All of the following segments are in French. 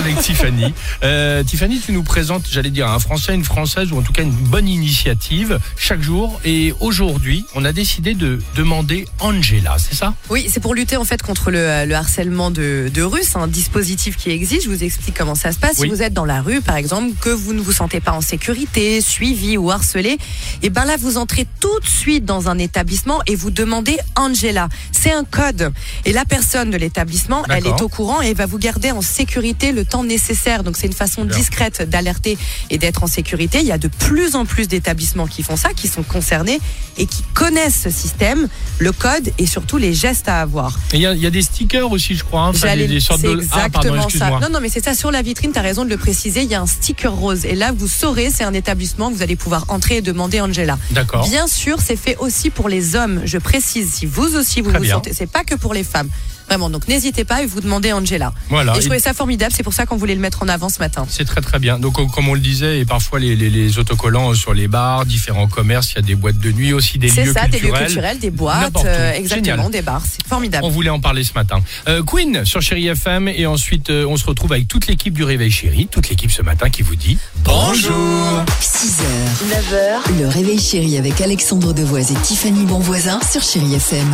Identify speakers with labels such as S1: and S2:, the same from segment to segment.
S1: Avec Tiffany. Euh, Tiffany, tu nous présentes, j'allais dire, un Français, une Française, ou en tout cas une bonne initiative chaque jour. Et aujourd'hui, on a décidé de demander Angela, c'est ça?
S2: Oui, c'est pour lutter en fait contre le, le harcèlement de, de rue. C'est un dispositif qui existe. Je vous explique comment ça se passe.
S1: Oui.
S2: Si vous êtes dans la rue, par exemple, que vous ne vous sentez pas en sécurité, suivi ou harcelé, et ben là, vous entrez tout de suite dans un établissement et vous demandez Angela. C'est un code. Et la personne de l'établissement, elle est au courant et va vous garder en sécurité le temps nécessaire. Donc c'est une façon discrète d'alerter et d'être en sécurité. Il y a de plus en plus d'établissements qui font ça, qui sont concernés et qui connaissent ce système, le code et surtout les gestes à avoir.
S1: Il y, a- il y a des stickers aussi, je crois. hein,
S2: J'allais-
S1: des, des sortes de. Ah, pardon,
S2: exactement ça.
S1: excuse-moi.
S2: Non, non, mais c'est ça sur la vitrine. T'as raison de le préciser. Il y a un sticker rose et là, vous saurez, c'est un établissement. Vous allez pouvoir entrer et demander Angela.
S1: D'accord.
S2: Bien sûr, c'est fait aussi pour les hommes. Je précise, si vous aussi vous
S1: Très
S2: vous
S1: bien.
S2: sentez, c'est pas que pour les femmes. Vraiment, donc n'hésitez pas et vous demandez Angela.
S1: Voilà.
S2: Et je trouvais ça formidable. C'est pour ça qu'on voulait le mettre en avant ce matin.
S1: C'est très très bien. Donc comme on le disait, et parfois les, les- les autocollants sur les bars, différents commerces, il y a des boîtes de nuit aussi, des
S2: C'est
S1: lieux
S2: ça, des lieux
S1: culturels.
S2: culturels, des boîtes, euh, exactement,
S1: Génial.
S2: des bars. C'est formidable.
S1: On voulait en parler ce matin. Euh, Queen sur Chéri FM et ensuite euh, on se retrouve avec toute l'équipe du Réveil Chéri, toute l'équipe ce matin qui vous dit bonjour.
S3: 6h, 9h, le réveil chéri avec Alexandre Devoise et Tiffany Bonvoisin sur Chérie FM.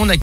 S1: On a